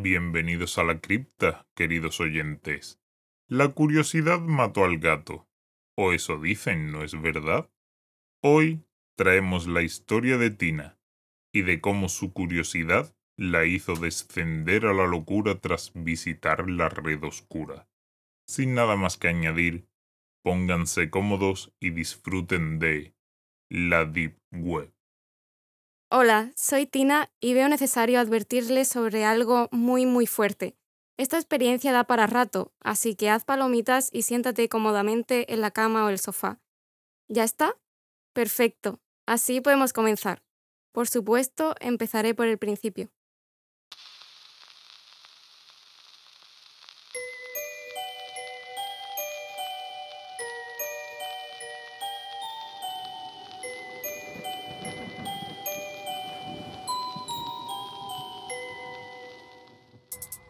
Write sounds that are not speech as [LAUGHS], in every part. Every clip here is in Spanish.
Bienvenidos a la cripta, queridos oyentes. La curiosidad mató al gato. O eso dicen, ¿no es verdad? Hoy traemos la historia de Tina y de cómo su curiosidad la hizo descender a la locura tras visitar la red oscura. Sin nada más que añadir, pónganse cómodos y disfruten de la Deep Web. Hola, soy Tina y veo necesario advertirles sobre algo muy muy fuerte. Esta experiencia da para rato, así que haz palomitas y siéntate cómodamente en la cama o el sofá. ¿Ya está? Perfecto. Así podemos comenzar. Por supuesto, empezaré por el principio.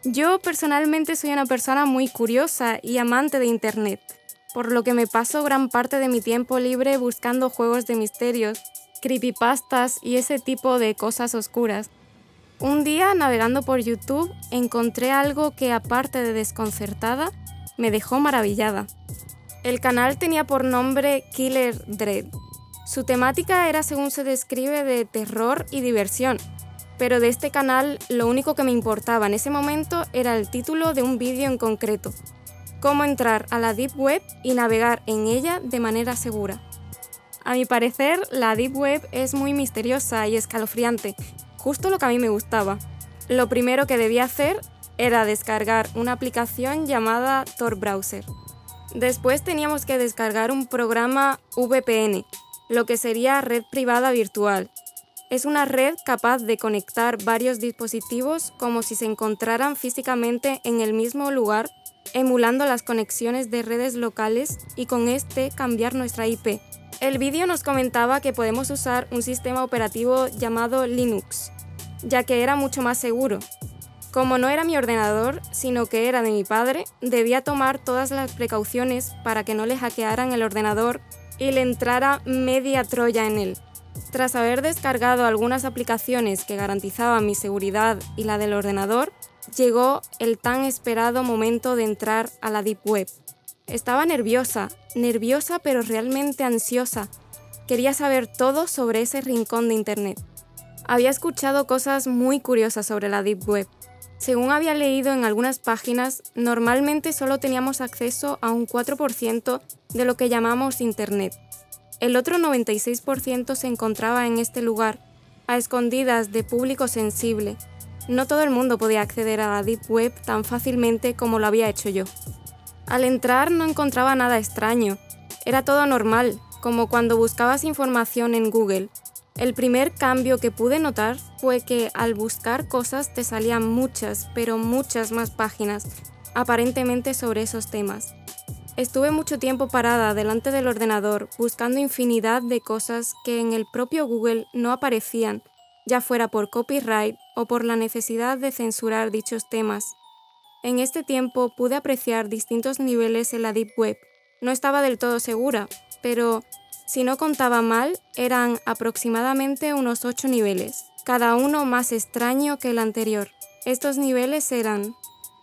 Yo personalmente soy una persona muy curiosa y amante de Internet, por lo que me paso gran parte de mi tiempo libre buscando juegos de misterios, creepypastas y ese tipo de cosas oscuras. Un día, navegando por YouTube, encontré algo que, aparte de desconcertada, me dejó maravillada. El canal tenía por nombre Killer Dread. Su temática era, según se describe, de terror y diversión, pero de este canal lo único que me importaba en ese momento era el título de un vídeo en concreto, cómo entrar a la Deep Web y navegar en ella de manera segura. A mi parecer, la Deep Web es muy misteriosa y escalofriante, justo lo que a mí me gustaba. Lo primero que debía hacer era descargar una aplicación llamada Tor Browser. Después teníamos que descargar un programa VPN, lo que sería red privada virtual, es una red capaz de conectar varios dispositivos como si se encontraran físicamente en el mismo lugar, emulando las conexiones de redes locales y con este cambiar nuestra IP. El vídeo nos comentaba que podemos usar un sistema operativo llamado Linux, ya que era mucho más seguro. Como no era mi ordenador, sino que era de mi padre, debía tomar todas las precauciones para que no le hackearan el ordenador y le entrara media troya en él. Tras haber descargado algunas aplicaciones que garantizaban mi seguridad y la del ordenador, llegó el tan esperado momento de entrar a la Deep Web. Estaba nerviosa, nerviosa pero realmente ansiosa. Quería saber todo sobre ese rincón de Internet. Había escuchado cosas muy curiosas sobre la Deep Web. Según había leído en algunas páginas, normalmente solo teníamos acceso a un 4% de lo que llamamos Internet. El otro 96% se encontraba en este lugar, a escondidas de público sensible. No todo el mundo podía acceder a la Deep Web tan fácilmente como lo había hecho yo. Al entrar no encontraba nada extraño. Era todo normal, como cuando buscabas información en Google. El primer cambio que pude notar fue que al buscar cosas te salían muchas, pero muchas más páginas, aparentemente sobre esos temas. Estuve mucho tiempo parada delante del ordenador buscando infinidad de cosas que en el propio Google no aparecían, ya fuera por copyright o por la necesidad de censurar dichos temas. En este tiempo pude apreciar distintos niveles en la Deep Web. No estaba del todo segura, pero si no contaba mal, eran aproximadamente unos 8 niveles, cada uno más extraño que el anterior. Estos niveles eran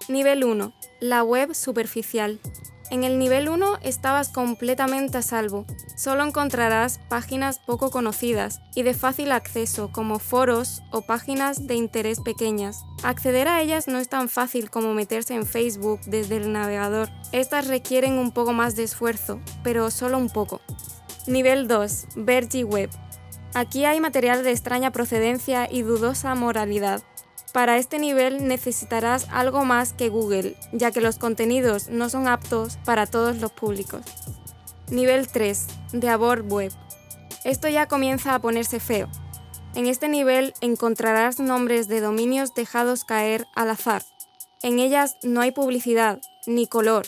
Nivel 1. La web superficial. En el nivel 1 estabas completamente a salvo. Solo encontrarás páginas poco conocidas y de fácil acceso como foros o páginas de interés pequeñas. Acceder a ellas no es tan fácil como meterse en Facebook desde el navegador. Estas requieren un poco más de esfuerzo, pero solo un poco. Nivel 2. Vergi Web. Aquí hay material de extraña procedencia y dudosa moralidad. Para este nivel necesitarás algo más que Google, ya que los contenidos no son aptos para todos los públicos. Nivel 3. De Abort Web. Esto ya comienza a ponerse feo. En este nivel encontrarás nombres de dominios dejados caer al azar. En ellas no hay publicidad, ni color.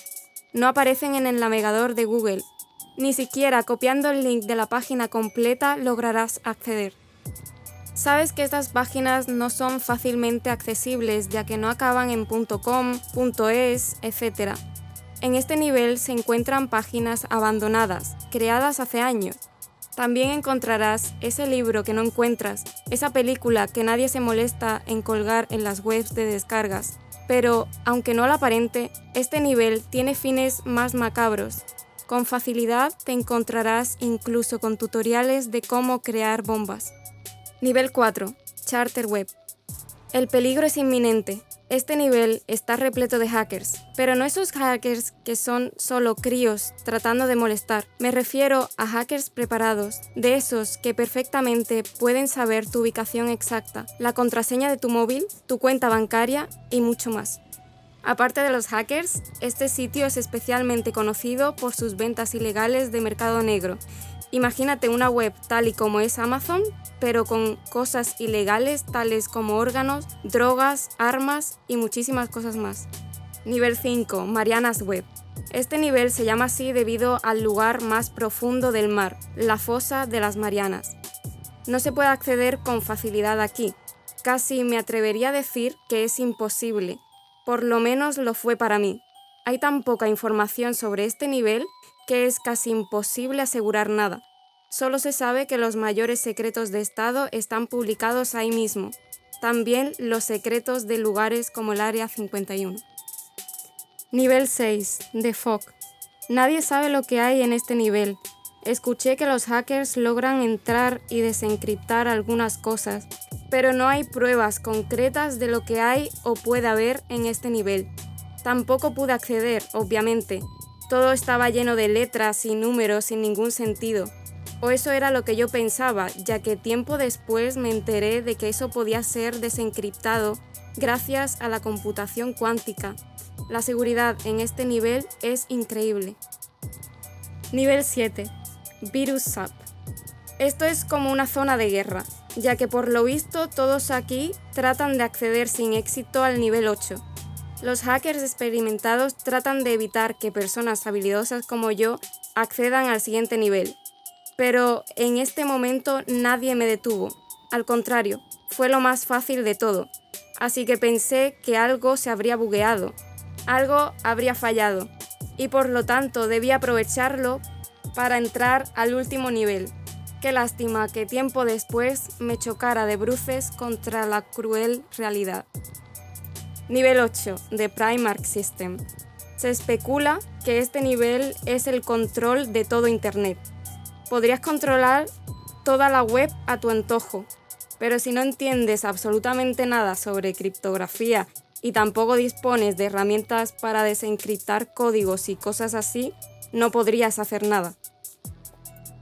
No aparecen en el navegador de Google. Ni siquiera copiando el link de la página completa lograrás acceder. Sabes que estas páginas no son fácilmente accesibles ya que no acaban en .com, .es, etc. En este nivel se encuentran páginas abandonadas, creadas hace años. También encontrarás ese libro que no encuentras, esa película que nadie se molesta en colgar en las webs de descargas. Pero, aunque no lo aparente, este nivel tiene fines más macabros. Con facilidad te encontrarás incluso con tutoriales de cómo crear bombas. Nivel 4. Charter Web. El peligro es inminente. Este nivel está repleto de hackers, pero no esos hackers que son solo críos tratando de molestar. Me refiero a hackers preparados, de esos que perfectamente pueden saber tu ubicación exacta, la contraseña de tu móvil, tu cuenta bancaria y mucho más. Aparte de los hackers, este sitio es especialmente conocido por sus ventas ilegales de mercado negro Imagínate una web tal y como es Amazon, pero con cosas ilegales tales como órganos, drogas, armas y muchísimas cosas más. Nivel 5. Marianas Web. Este nivel se llama así debido al lugar más profundo del mar, la fosa de las Marianas. No se puede acceder con facilidad aquí. Casi me atrevería a decir que es imposible. Por lo menos lo fue para mí. Hay tan poca información sobre este nivel que es casi imposible asegurar nada. Solo se sabe que los mayores secretos de Estado están publicados ahí mismo, también los secretos de lugares como el Área 51. Nivel 6. De FOC. Nadie sabe lo que hay en este nivel. Escuché que los hackers logran entrar y desencriptar algunas cosas, pero no hay pruebas concretas de lo que hay o puede haber en este nivel. Tampoco pude acceder, obviamente, todo estaba lleno de letras y números sin ningún sentido. O eso era lo que yo pensaba, ya que tiempo después me enteré de que eso podía ser desencriptado gracias a la computación cuántica. La seguridad en este nivel es increíble. Nivel 7. Virus SAP. Esto es como una zona de guerra, ya que por lo visto todos aquí tratan de acceder sin éxito al nivel 8. Los hackers experimentados tratan de evitar que personas habilidosas como yo accedan al siguiente nivel. Pero en este momento nadie me detuvo. Al contrario, fue lo más fácil de todo. Así que pensé que algo se habría bugueado, algo habría fallado, y por lo tanto debía aprovecharlo para entrar al último nivel. Qué lástima que tiempo después me chocara de bruces contra la cruel realidad. Nivel 8 de Primark System. Se especula que este nivel es el control de todo Internet. Podrías controlar toda la web a tu antojo, pero si no entiendes absolutamente nada sobre criptografía y tampoco dispones de herramientas para desencriptar códigos y cosas así, no podrías hacer nada.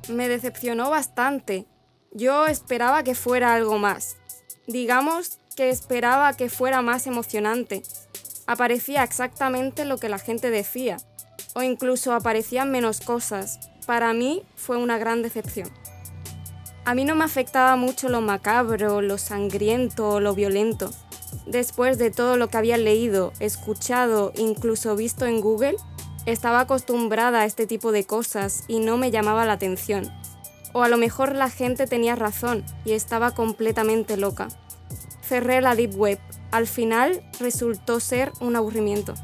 Me decepcionó bastante. Yo esperaba que fuera algo más. Digamos que esperaba que fuera más emocionante. Aparecía exactamente lo que la gente decía, o incluso aparecían menos cosas. Para mí fue una gran decepción. A mí no me afectaba mucho lo macabro, lo sangriento, lo violento. Después de todo lo que había leído, escuchado, incluso visto en Google, estaba acostumbrada a este tipo de cosas y no me llamaba la atención. O a lo mejor la gente tenía razón y estaba completamente loca cerré la Deep Web. Al final resultó ser un aburrimiento.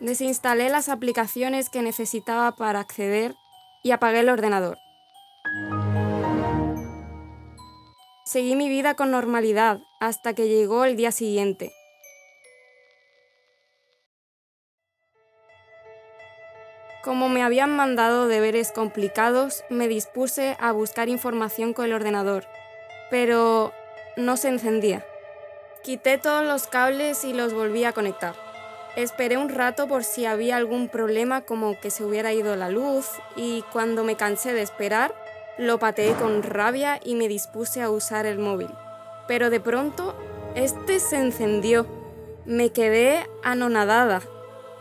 Desinstalé las aplicaciones que necesitaba para acceder y apagué el ordenador. Seguí mi vida con normalidad hasta que llegó el día siguiente. Como me habían mandado deberes complicados, me dispuse a buscar información con el ordenador, pero no se encendía. Quité todos los cables y los volví a conectar. Esperé un rato por si había algún problema como que se hubiera ido la luz y cuando me cansé de esperar, lo pateé con rabia y me dispuse a usar el móvil. Pero de pronto, este se encendió. Me quedé anonadada.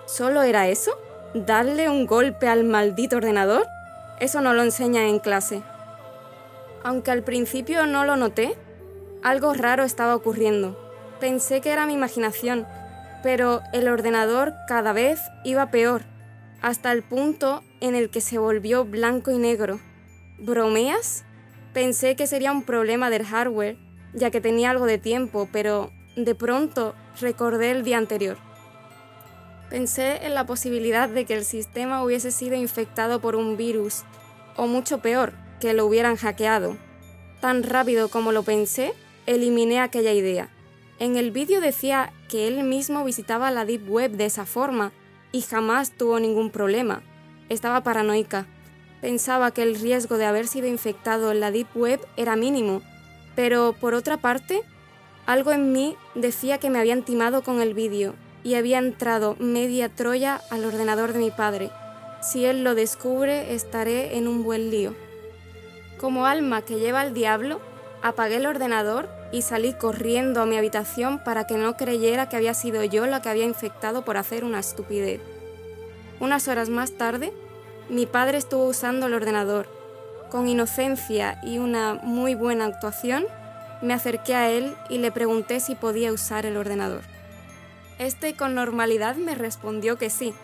¿Solo era eso? ¿Darle un golpe al maldito ordenador? Eso no lo enseñan en clase. Aunque al principio no lo noté, algo raro estaba ocurriendo. Pensé que era mi imaginación, pero el ordenador cada vez iba peor, hasta el punto en el que se volvió blanco y negro. ¿Bromeas? Pensé que sería un problema del hardware, ya que tenía algo de tiempo, pero de pronto recordé el día anterior. Pensé en la posibilidad de que el sistema hubiese sido infectado por un virus, o mucho peor, que lo hubieran hackeado. Tan rápido como lo pensé, eliminé aquella idea. En el vídeo decía que él mismo visitaba la Deep Web de esa forma y jamás tuvo ningún problema. Estaba paranoica. Pensaba que el riesgo de haber sido infectado en la Deep Web era mínimo, pero por otra parte, algo en mí decía que me habían timado con el vídeo y había entrado media Troya al ordenador de mi padre. Si él lo descubre, estaré en un buen lío. Como alma que lleva al diablo, apagué el ordenador y salí corriendo a mi habitación para que no creyera que había sido yo la que había infectado por hacer una estupidez. Unas horas más tarde, mi padre estuvo usando el ordenador. Con inocencia y una muy buena actuación, me acerqué a él y le pregunté si podía usar el ordenador. Este con normalidad me respondió que sí.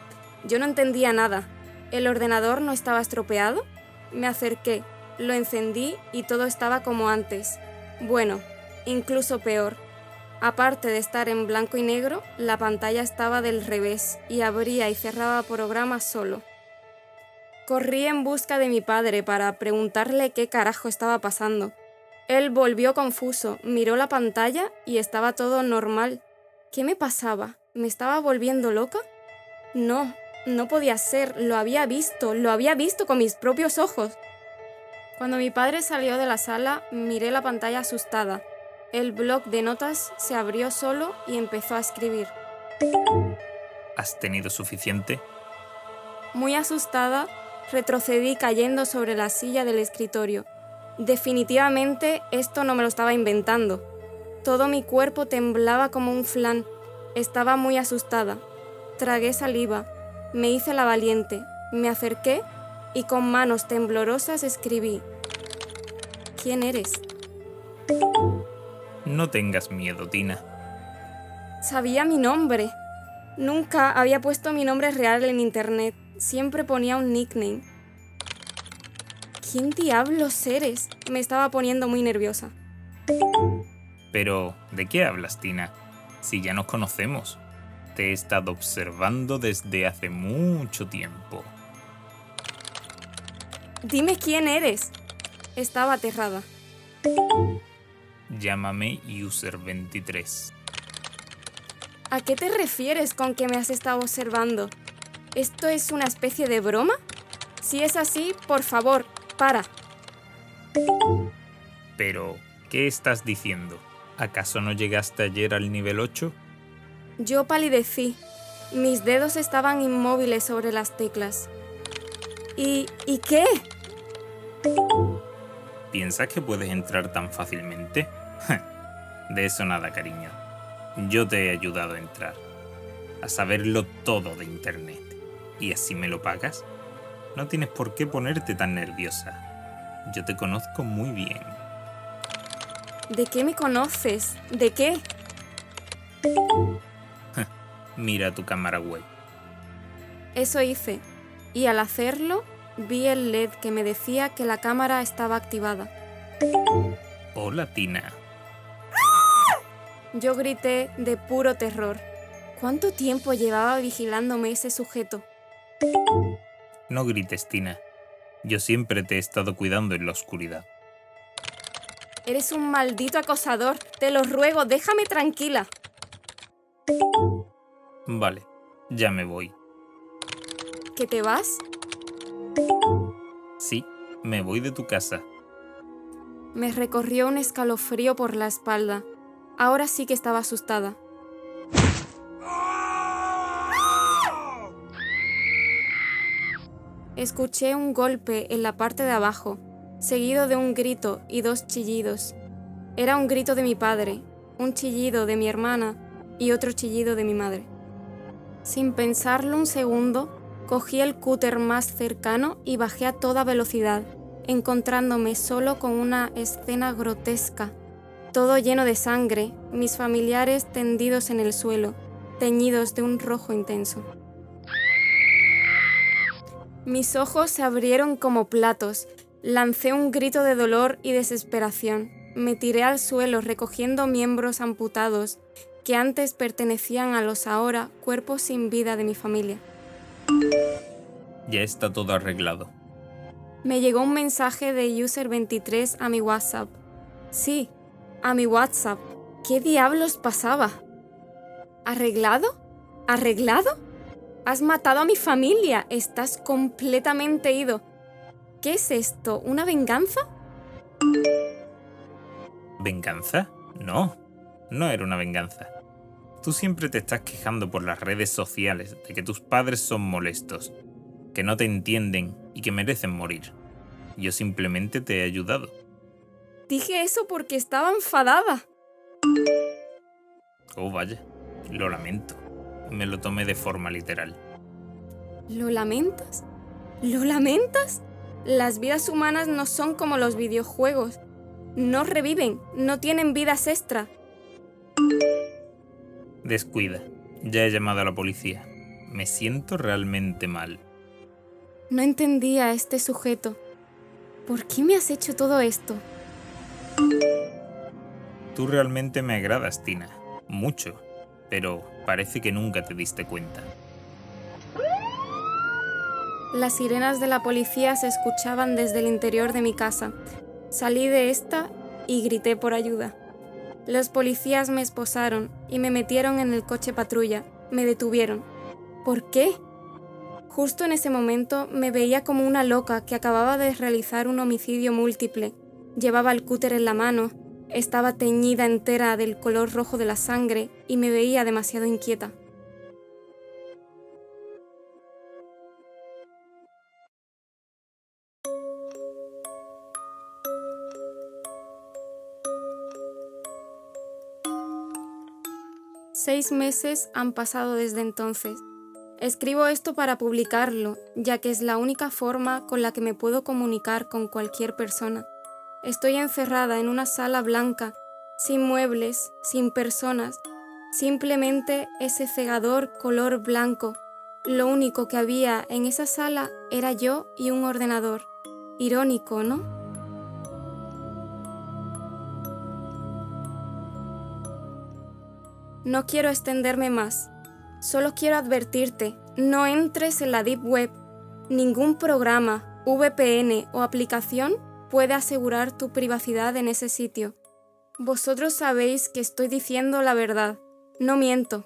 Yo no entendía nada. ¿El ordenador no estaba estropeado? Me acerqué, lo encendí y todo estaba como antes. Bueno, incluso peor. Aparte de estar en blanco y negro, la pantalla estaba del revés y abría y cerraba programas solo. Corrí en busca de mi padre para preguntarle qué carajo estaba pasando. Él volvió confuso, miró la pantalla y estaba todo normal. ¿Qué me pasaba? ¿Me estaba volviendo loca? No, no podía ser, lo había visto, lo había visto con mis propios ojos. Cuando mi padre salió de la sala, miré la pantalla asustada. El bloc de notas se abrió solo y empezó a escribir. ¿Has tenido suficiente? Muy asustada, retrocedí cayendo sobre la silla del escritorio. Definitivamente esto no me lo estaba inventando. Todo mi cuerpo temblaba como un flan. Estaba muy asustada. Tragué saliva. Me hice la valiente. Me acerqué y con manos temblorosas escribí. ¿Quién eres? No tengas miedo, Tina. Sabía mi nombre. Nunca había puesto mi nombre real en internet. Siempre ponía un nickname. ¿Quién diablos eres? Me estaba poniendo muy nerviosa. Pero, ¿de qué hablas, Tina? Si ya nos conocemos. Te he estado observando desde hace mucho tiempo. Dime quién eres. Estaba aterrada. Llámame User23. ¿A qué te refieres con que me has estado observando? ¿Esto es una especie de broma? Si es así, por favor, para. Pero, ¿qué estás diciendo? ¿Acaso no llegaste ayer al nivel 8? Yo palidecí. Mis dedos estaban inmóviles sobre las teclas. ¿Y, ¿y qué? ¿Piensas que puedes entrar tan fácilmente? [LAUGHS] De eso nada, cariño. Yo te he ayudado a entrar, a saberlo todo de Internet. ¿Y así me lo pagas? No tienes por qué ponerte tan nerviosa. Yo te conozco muy bien. ¿De qué me conoces? ¿De qué? [LAUGHS] Mira tu cámara web. Eso hice, y al hacerlo vi el LED que me decía que la cámara estaba activada. Hola, Tina. Yo grité de puro terror. ¿Cuánto tiempo llevaba vigilándome ese sujeto? No grites, Tina. Yo siempre te he estado cuidando en la oscuridad. Eres un maldito acosador. Te lo ruego, déjame tranquila. Vale, ya me voy. ¿Que te vas? Sí, me voy de tu casa. Me recorrió un escalofrío por la espalda. Ahora sí que estaba asustada. Escuché un golpe en la parte de abajo, seguido de un grito y dos chillidos. Era un grito de mi padre, un chillido de mi hermana y otro chillido de mi madre. Sin pensarlo un segundo, cogí el cúter más cercano y bajé a toda velocidad, encontrándome solo con una escena grotesca. Todo lleno de sangre, mis familiares tendidos en el suelo, teñidos de un rojo intenso. Mis ojos se abrieron como platos, lancé un grito de dolor y desesperación, me tiré al suelo recogiendo miembros amputados que antes pertenecían a los ahora cuerpos sin vida de mi familia. Ya está todo arreglado. Me llegó un mensaje de User23 a mi WhatsApp. Sí, a mi WhatsApp. ¿Qué diablos pasaba? ¿Arreglado? ¿Arreglado? Has matado a mi familia. Estás completamente ido. ¿Qué es esto? ¿Una venganza? ¿Venganza? No, no era una venganza. Tú siempre te estás quejando por las redes sociales de que tus padres son molestos, que no te entienden y que merecen morir. Yo simplemente te he ayudado. Dije eso porque estaba enfadada. Oh, vaya, lo lamento. Me lo tomé de forma literal. ¿Lo lamentas? ¿Lo lamentas? Las vidas humanas no son como los videojuegos. No reviven, no tienen vidas extra. Descuida. Ya he llamado a la policía. Me siento realmente mal. No entendía a este sujeto. ¿Por qué me has hecho todo esto? Tú realmente me agradas, Tina. Mucho. Pero parece que nunca te diste cuenta. Las sirenas de la policía se escuchaban desde el interior de mi casa. Salí de esta y grité por ayuda. Los policías me esposaron y me metieron en el coche patrulla. Me detuvieron. ¿Por qué? Justo en ese momento me veía como una loca que acababa de realizar un homicidio múltiple. Llevaba el cúter en la mano, estaba teñida entera del color rojo de la sangre y me veía demasiado inquieta. Seis meses han pasado desde entonces. Escribo esto para publicarlo, ya que es la única forma con la que me puedo comunicar con cualquier persona. Estoy encerrada en una sala blanca, sin muebles, sin personas, simplemente ese cegador color blanco. Lo único que había en esa sala era yo y un ordenador. Irónico, ¿no? No quiero extenderme más. Solo quiero advertirte, no entres en la Deep Web. Ningún programa, VPN o aplicación puede asegurar tu privacidad en ese sitio. Vosotros sabéis que estoy diciendo la verdad. No miento.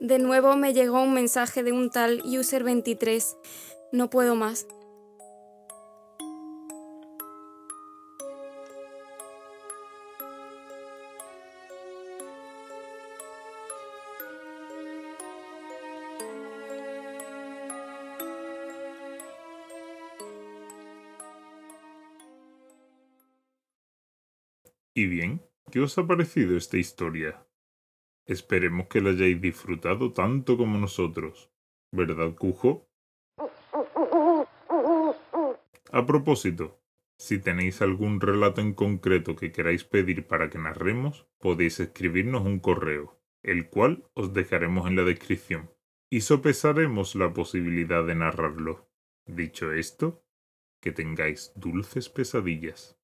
De nuevo me llegó un mensaje de un tal User23. No puedo más. Y bien, ¿qué os ha parecido esta historia? Esperemos que la hayáis disfrutado tanto como nosotros. ¿Verdad, Cujo? A propósito, si tenéis algún relato en concreto que queráis pedir para que narremos, podéis escribirnos un correo, el cual os dejaremos en la descripción, y sopesaremos la posibilidad de narrarlo. Dicho esto, que tengáis dulces pesadillas.